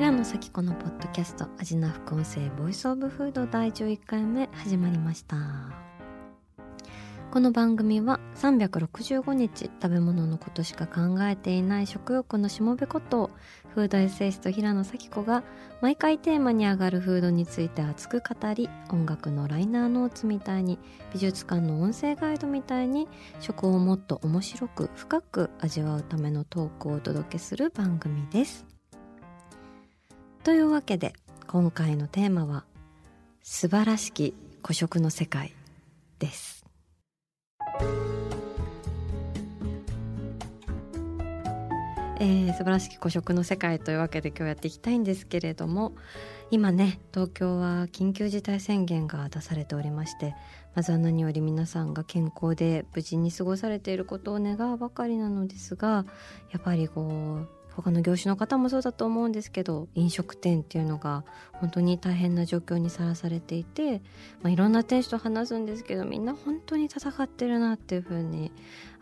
平野咲子のポッドキャスト味な副音声ボイスオブフード第11回目始まりましたこの番組は365日食べ物のことしか考えていない食欲のしもべことフードエッセイスト平野咲子が毎回テーマに上がるフードについて熱く語り音楽のライナーノーツみたいに美術館の音声ガイドみたいに食をもっと面白く深く味わうためのトークをお届けする番組です。というわけで今回のテーマは素晴らしき古食の世界です。えー、素晴らしき古食の世界というわけで今日やっていきたいんですけれども今ね東京は緊急事態宣言が出されておりましてまずは何より皆さんが健康で無事に過ごされていることを願うばかりなのですがやっぱりこう他の業種の方もそうだと思うんですけど飲食店っていうのが本当に大変な状況にさらされていて、まあ、いろんな店主と話すんですけどみんな本当に戦ってるなっていうふうに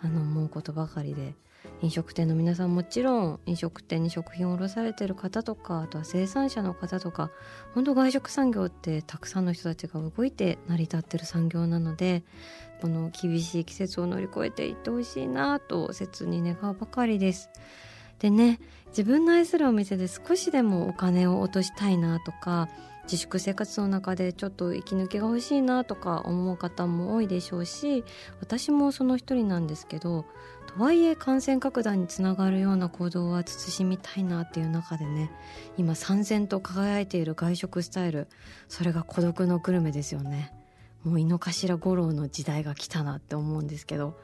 あの思うことばかりで飲食店の皆さんもちろん飲食店に食品を卸されてる方とかあとは生産者の方とか本当外食産業ってたくさんの人たちが動いて成り立ってる産業なのでこの厳しい季節を乗り越えていってほしいなと切に願うばかりです。でね自分の愛するお店で少しでもお金を落としたいなとか自粛生活の中でちょっと息抜きが欲しいなとか思う方も多いでしょうし私もその一人なんですけどとはいえ感染拡大につながるような行動は慎みたいなっていう中でね今燦然と輝いている外食スタイルそれが孤独のグルメですよね。もう井の頭五郎の時代が来たなって思うんですけど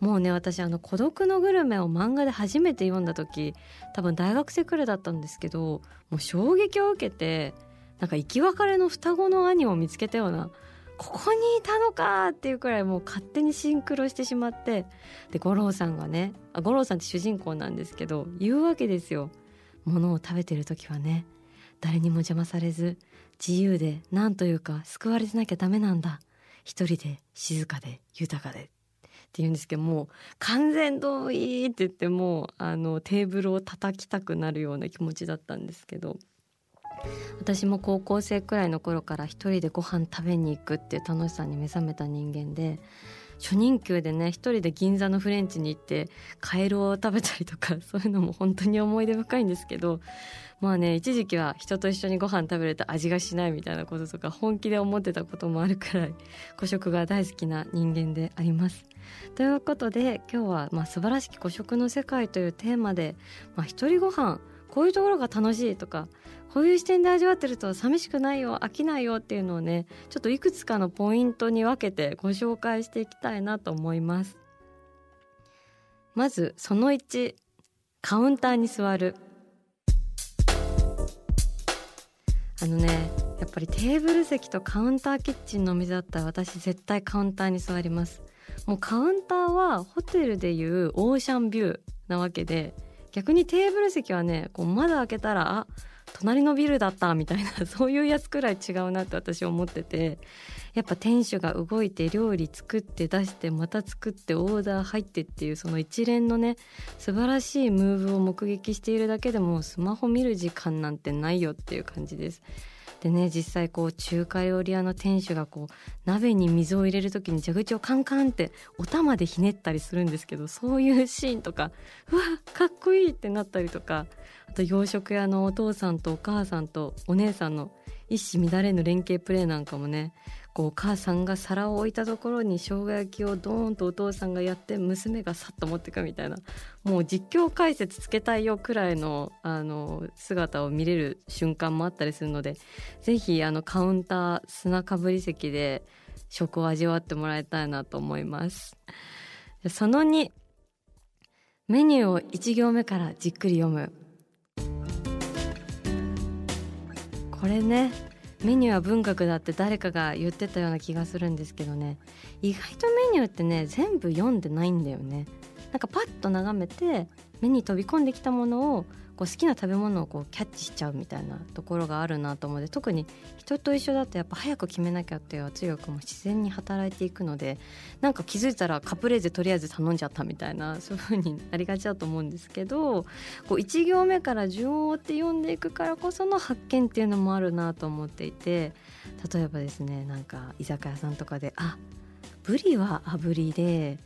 もうね私あの「孤独のグルメ」を漫画で初めて読んだ時多分大学生くらいだったんですけどもう衝撃を受けてなんか生き別れの双子の兄を見つけたようなここにいたのかっていうくらいもう勝手にシンクロしてしまってで五郎さんがねあ五郎さんって主人公なんですけど言うわけですよ。ものを食べてる時はね誰にも邪魔されず自由で何というか救われてなきゃダメなんだ一人で静かで豊かで言うんですけどもう完全同意って言ってもうあのテーブルを叩きたくなるような気持ちだったんですけど私も高校生くらいの頃から一人でご飯食べに行くっていう楽しさに目覚めた人間で初任給でね一人で銀座のフレンチに行ってカエルを食べたりとか そういうのも本当に思い出深いんですけどまあね一時期は人と一緒にご飯食べると味がしないみたいなこととか本気で思ってたこともあるくらい古食が大好きな人間であります。ということで今日は、まあ、素晴らしき古食の世界というテーマで、まあ、一人ご飯こういうところが楽しいとかこういう視点で味わってると寂しくないよ飽きないよっていうのをねちょっといくつかのポイントに分けてご紹介していきたいなと思います。まずその1カウンターに座る。あのねやっぱりテーブル席とカウンターキッチンのお店だったら私絶対カウンターに座ります。もうカウンターはホテルでいうオーシャンビューなわけで逆にテーブル席はねこう窓開けたらあ隣のビルだったみたいな そういうやつくらい違うなって私思っててやっぱ店主が動いて料理作って出してまた作ってオーダー入ってっていうその一連のね素晴らしいムーブを目撃しているだけでもスマホ見る時間なんてないよっていう感じです。でね実際こう中華料理屋の店主がこう鍋に水を入れる時に蛇口をカンカンってお玉でひねったりするんですけどそういうシーンとかうわかっこいいってなったりとかあと洋食屋のお父さんとお母さんとお姉さんの一糸乱れぬ連携プレーなんかもねこうお母さんが皿を置いたところに生姜焼きをドーンとお父さんがやって娘がさっと持ってくみたいなもう実況解説つけたいよくらいのあの姿を見れる瞬間もあったりするのでぜひあのカウンター砂かぶり席で食を味わってもらいたいなと思います。その2メニューを1行目からじっくり読む。これねメニューは文学だって誰かが言ってたような気がするんですけどね。意外とメニューってね全部読んでないんだよね。なんかパッと眺めて目に飛び込んできたものをこう好きな食べ物をこうキャッチしちゃうみたいなところがあるなと思うので特に人と一緒だとやっぱ早く決めなきゃっていう圧力も自然に働いていくのでなんか気づいたらカプレーゼとりあえず頼んじゃったみたいなそういう風になりがちだと思うんですけどこう1行目から順を追って読んでいくからこその発見っていうのもあるなと思っていて例えばですねなんか居酒屋さんとかであブリは炙りで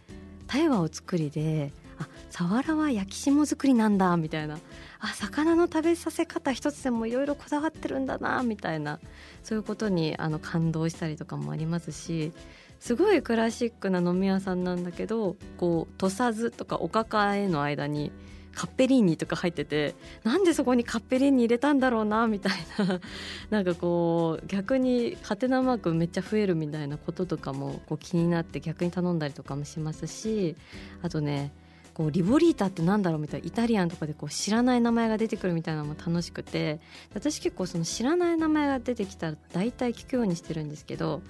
タイはお作りであサワラは焼き霜作りなんだみたいな。あ魚の食べさせ方一つでもいろいろこだわってるんだなみたいな。そういうことにあの感動したりとかもありますしすごいクラシックな飲み屋さんなんだけどこう土佐酢とかおかかえの間にカッペリーニとか入っててなんでそこにカッペリーニ入れたんだろうなみたいな。なんかこう逆にハテナマークめっちゃ増えるみたいなこととかもこう気になって逆に頼んだりとかもしますしあとねこうリボリータってなんだろうみたいなイタリアンとかでこう知らない名前が出てくるみたいなのも楽しくて私結構その知らない名前が出てきたら大体聞くようにしてるんですけど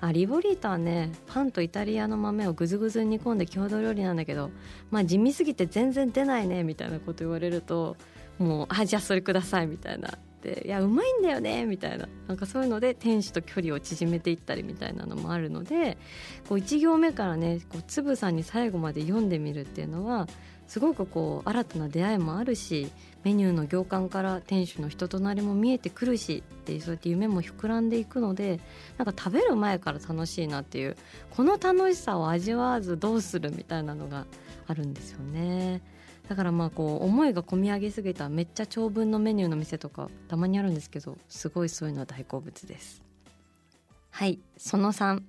あリボリータはねパンとイタリアの豆をぐずぐず煮込んで郷土料理なんだけどまあ地味すぎて全然出ないねみたいなこと言われるともうあじゃあそれくださいみたいな。っていやうまいんだよねみたいななんかそういうので店主と距離を縮めていったりみたいなのもあるのでこう1行目からねこうつぶさんに最後まで読んでみるっていうのはすごくこう新たな出会いもあるしメニューの行間から店主の人となりも見えてくるしってそうやって夢も膨らんでいくのでなんか食べる前から楽しいなっていうこの楽しさを味わわずどうするみたいなのがあるんですよね。だからまあこう思いが込み上げすぎためっちゃ長文のメニューの店とかたまにあるんですけどすごいそういうのは大好物です。はいその3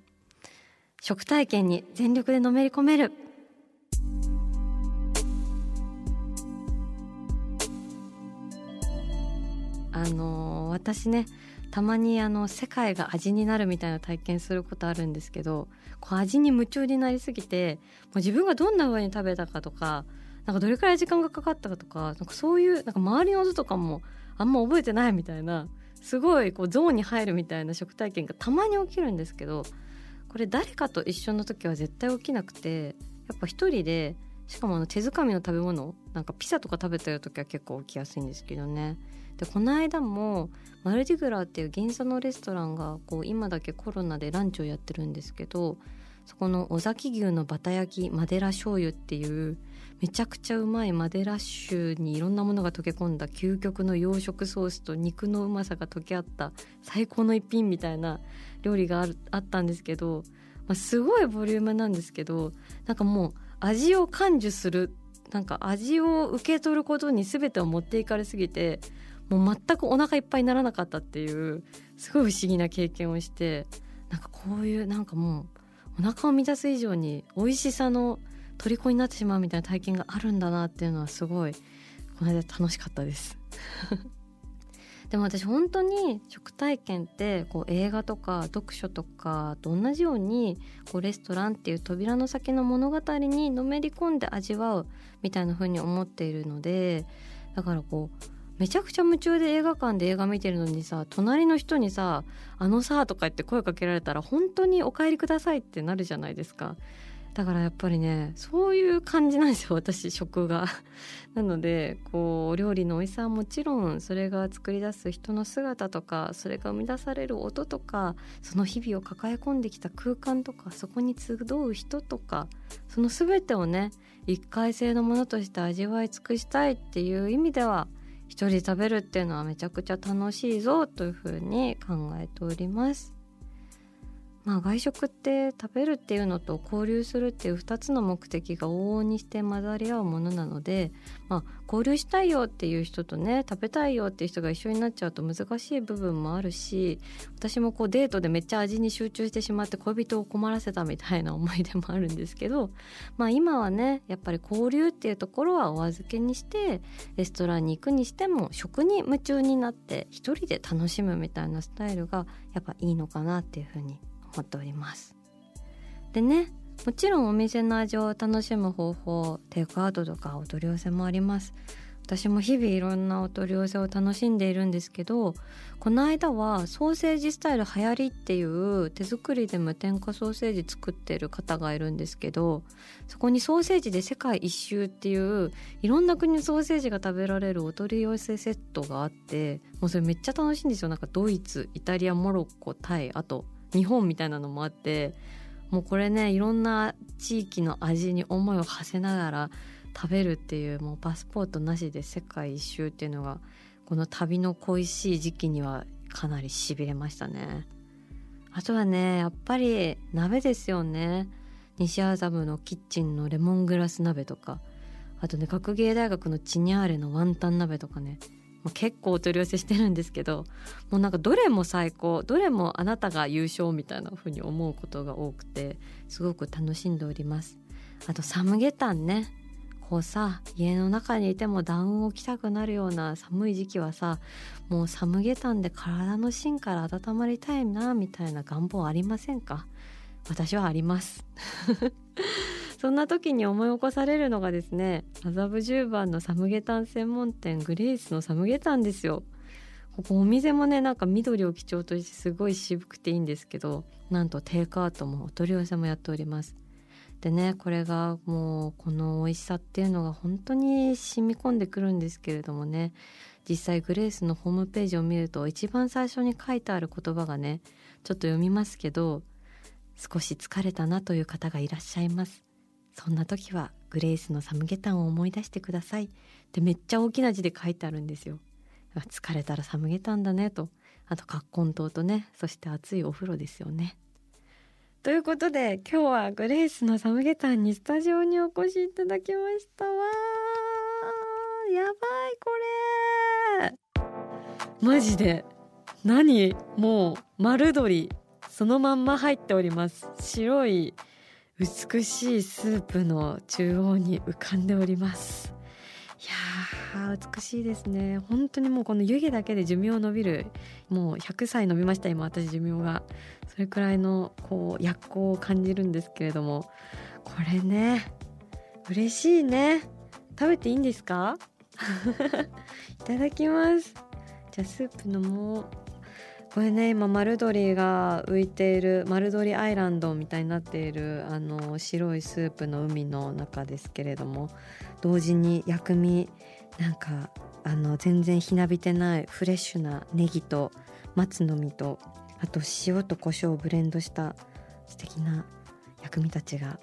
食体験に全力でのめり込める。あの、私ねたまにあの世界が味になるみたいな体験することあるんですけどこう味に夢中になりすぎてもう自分がどんな風に食べたかとかなんかどれくらい時間がかかったかとかなんかそういうなんか周りの音とかもあんま覚えてないみたいなすごいこうゾーンに入るみたいな食体験がたまに起きるんですけどこれ誰かと一緒の時は絶対起きなくてやっぱ一人でしかもあの手づかみの食べ物なんかピザとか食べてる時は結構起きやすいんですけどね。でこの間もマルディグラっていう銀座のレストランがこう今だけコロナでランチをやってるんですけどそこの尾崎牛のバタ焼きマデラ醤油っていうめちゃくちゃうまいマデラッシュにいろんなものが溶け込んだ究極の洋食ソースと肉のうまさが溶け合った最高の一品みたいな料理があるあったんですけど、まあ、すごいボリュームなんですけどなんかもう味を感受するなんか味を受け取ることに全てを持っていかれすぎてもう全くお腹いっぱいにならなかったっていうすごい不思議な経験をしてなんかこういうなんかもうお腹を満たす以上に美味しさの虜になってしまうみたいな体験があるんだなっていうのはすごいこの間楽しかったです でも私本当に食体験ってこう映画とか読書とかと同じようにこうレストランっていう扉の先の物語にのめり込んで味わうみたいな風に思っているのでだからこうめちゃくちゃ夢中で映画館で映画見てるのにさ隣の人にさ「あのさ」とか言って声かけられたら本当に「お帰りください」ってなるじゃないですか。だからやっぱりねそういう感じなんですよ私食が。なのでこう料理の美味しさはもちろんそれが作り出す人の姿とかそれが生み出される音とかその日々を抱え込んできた空間とかそこに集う人とかその全てをね一回性のものとして味わい尽くしたいっていう意味では一人食べるっていうのはめちゃくちゃ楽しいぞというふうに考えております。まあ、外食って食べるっていうのと交流するっていう2つの目的が往々にして混ざり合うものなので、まあ、交流したいよっていう人とね食べたいよっていう人が一緒になっちゃうと難しい部分もあるし私もこうデートでめっちゃ味に集中してしまって恋人を困らせたみたいな思い出もあるんですけど、まあ、今はねやっぱり交流っていうところはお預けにしてレストランに行くにしても食に夢中になって一人で楽しむみたいなスタイルがやっぱいいのかなっていうふうに思っております。でねもちろんお店の味を楽しむ方法テイクアウトとかお取り寄せもあります私も日々いろんなお取り寄せを楽しんでいるんですけどこの間はソーセージスタイル流行りっていう手作りで無添加ソーセージ作ってる方がいるんですけどそこにソーセージで世界一周っていういろんな国のソーセージが食べられるお取り寄せセットがあってもうそれめっちゃ楽しいんですよなんかドイツイタリアモロッコタイあと日本みたいなのもあってもうこれねいろんな地域の味に思いを馳せながら食べるっていうもうパスポートなしで世界一周っていうのがこの旅の恋しい時期にはかなりしびれましたね。あとはねやっぱり鍋ですよね。西麻布のキッチンのレモングラス鍋とかあとね学芸大学のチニャーレのワンタン鍋とかね結構お取り寄せしてるんですけどもうなんかどれも最高どれもあなたが優勝みたいな風に思うことが多くてすごく楽しんでおります。あとサムゲタンね。こうさ家の中にいてもダウンを着たくなるような寒い時期はさもうサムゲタンで体の芯から温まりたいなみたいな願望ありませんか？私はあります。そんな時に思い起こされるのがですね麻布十番のサムゲタン専門店グレイスのサムゲタンですよ。ここお店もねなんか緑を基調としてすごい渋くていいんですけどなんとテイクアウトもお取り寄せもやっております。でねこれがもうこの美味しさっていうのが本当に染み込んでくるんですけれどもね実際グレースのホームページを見ると一番最初に書いてある言葉がねちょっと読みますけど少し疲れたなという方がいらっしゃいます。そんな時はグレースのサムゲタンを思い出してください。ってめっちゃ大きな字で書いてあるんですよ。疲れたらサムゲタンだねと。あと葛根湯とね。そして熱いお風呂ですよね。ということで今日はグレースのサムゲタンにスタジオにお越しいただきました。わやばいこれ。マジで。何？もう丸鶏。そのまんま入っております。白い美しいスープの中央に浮かんでおります。いやー美しいですね。本当にもうこの湯気だけで寿命伸びる。もう100歳伸びました今私寿命が。それくらいのこう薬効を感じるんですけれども。これね嬉しいね。食べていいんですか？いただきます。じゃあスープ飲もうこれね今丸鶏が浮いている丸鶏アイランドみたいになっているあの白いスープの海の中ですけれども同時に薬味なんかあの全然ひなびてないフレッシュなネギと松の実とあと塩と胡椒をブレンドした素敵な薬味たちが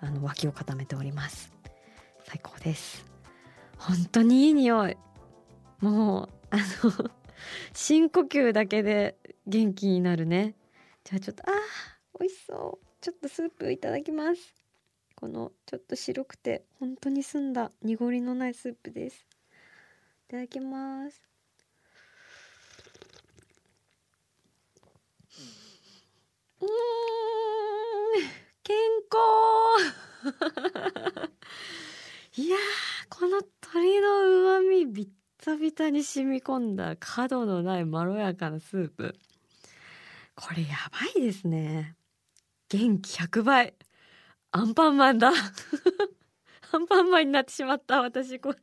あの脇を固めております。最高です。本当にいい匂い。もうあの深呼吸だけで元気になるね。じゃあちょっとあー美味しそう。ちょっとスープいただきます。このちょっと白くて本当に澄んだ濁りのないスープです。いただきます。うん健康。いやこの鶏の旨味びっタビタに染み込んだ角のないまろやかなスープ。これやばいですね。元気100倍。アンパンマンだ。アンパンマンになってしまった。私これ。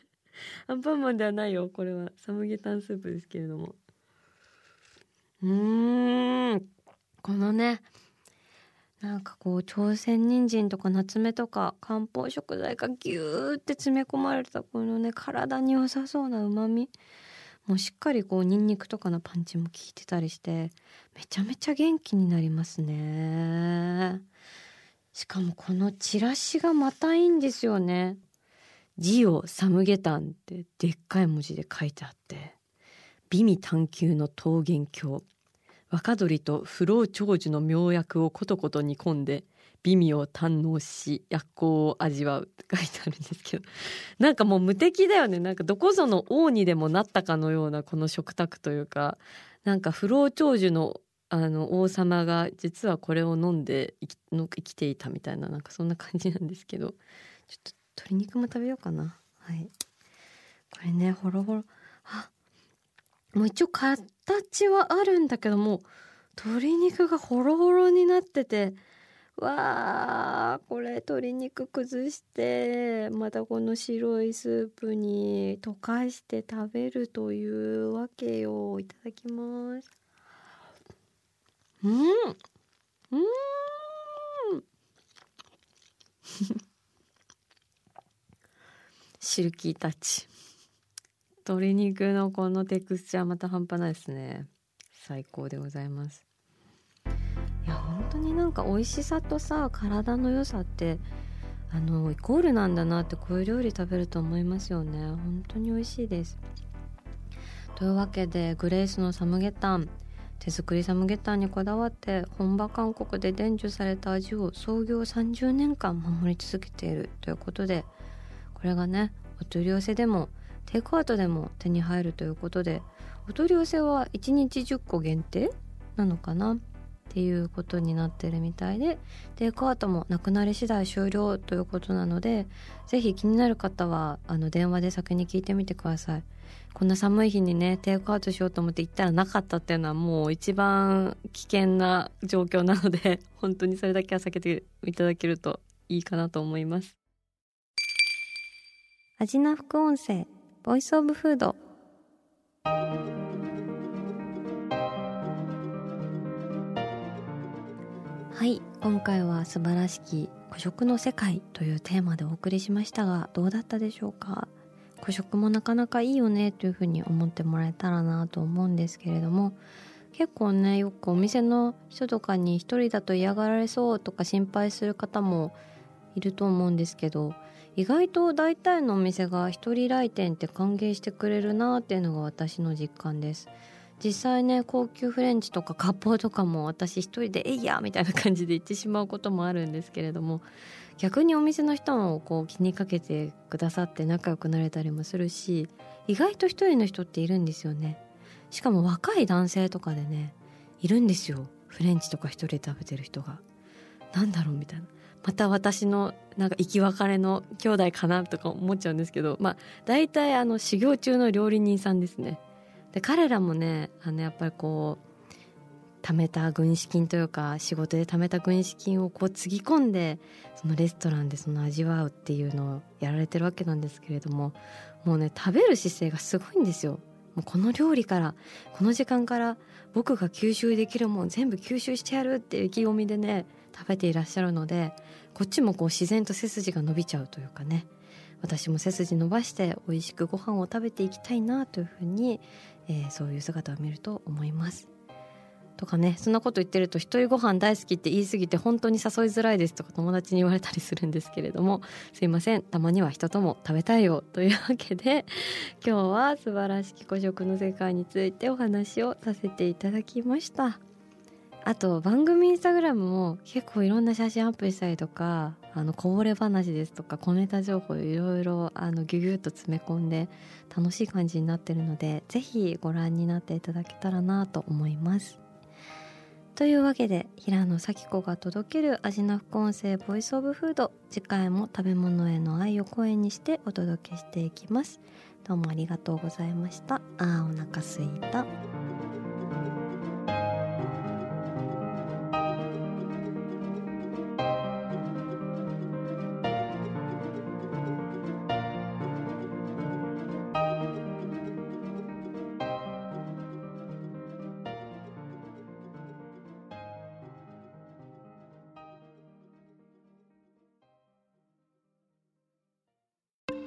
アンパンマンではないよ。これはサムゲタンスープですけれども。うーん。このねなんかこう朝鮮人参とか夏目とか漢方食材がギューって詰め込まれたこのね体に良さそうなうまみもうしっかりこうニンニクとかのパンチも効いてたりしてめちゃめちゃ元気になりますね。しかもこのチラシがまたいいんですよね。ジオサムゲタンってでっかい文字で書いてあって。美味探求の桃源郷。若鳥と不老長寿の妙薬をことこと煮込んで美味を堪能し薬効を味わうって書いてあるんですけど。なんかもう無敵だよね。なんかどこぞの王にでもなったかのようなこの食卓というか。なんか不老長寿のあの王様が実はこれを飲んで生きていたみたいななんかそんな感じなんですけど。ちょっと鶏肉も食べようかな。はい。これねほろほろ。あもう一応形はあるんだけども鶏肉がホロホロになっててわあこれ鶏肉崩してまたこの白いスープに溶かして食べるというわけよ。いただきます。うんうん。シルキータッチ。鶏肉のこのテクスチャーまた半端ないですね。最高でございます。いや本当になんか美味しさとさ体の良さってあのイコールなんだなってこういう料理食べると思いますよね。本当に美味しいです。というわけでグレイスのサムゲタン手作りサムゲタンにこだわって本場韓国で伝授された味を創業30年間守り続けているということでこれがねお取り寄せでもテイクアウトでも手に入るということでお取り寄せは1日10個限定なのかなっていうことになってるみたいでテイクアウトもなくなり次第終了ということなので是非気になる方はあの電話で先に聞いてみてください。こんな寒い日にねテイクアウトしようと思って行ったらなかったっていうのはもう一番危険な状況なので 本当にそれだけは避けていただけるといいかなと思います。味な副音声。ボイスオブフード。はい今回は素晴らしき孤食の世界というテーマでお送りしましたがどうだったでしょうか？孤食もなかなかいいよねというふうに思ってもらえたらなと思うんですけれども結構ねよくお店の人とかに一人だと嫌がられそうとか心配する方もいると思うんですけど意外と大体のお店が一人来店って歓迎してくれるなっていうのが私の実感です。実際ね高級フレンチとか割烹とかも私一人で「えいや!」みたいな感じで行ってしまうこともあるんですけれども逆にお店の人もこう気にかけてくださって仲良くなれたりもするし意外と一人の人っているんですよね。しかも若い男性とかでねいるんですよ。フレンチとか一人で食べてる人が。なんだろうみたいな。また私のなんか生き別れの兄弟かなとか思っちゃうんですけどまあ大体あの修行中の料理人さんですねで彼らもねあのやっぱりこう貯めた軍資金というか仕事で貯めた軍資金をこうつぎ込んでそのレストランでその味わうっていうのをやられてるわけなんですけれどももうね食べる姿勢がすごいんですよ。もうこの料理からこの時間から僕が吸収できるもん全部吸収してやるっていう意気込みでね食べていらっしゃるのでこっちもこう自然と背筋が伸びちゃうというかね私も背筋伸ばして美味しくご飯を食べていきたいなというふうに、えー、そういう姿を見ると思います。とかねそんなこと言ってると一人ご飯大好きって言い過ぎて本当に誘いづらいですとか友達に言われたりするんですけれどもすいませんたまには人とも食べたいよというわけで今日は素晴らしき古食の世界についてお話をさせていただきました。あと番組インスタグラムも結構いろんな写真アップしたりとかあのこぼれ話ですとか小ネタ情報いろいろあのギュギュッと詰め込んで楽しい感じになってるのでぜひご覧になっていただけたらなと思います。というわけで平野咲子が届ける味な副音声ボイスオブフード次回も食べ物への愛を声にしてお届けしていきます。どうもありがとうございました。あーお腹すいた。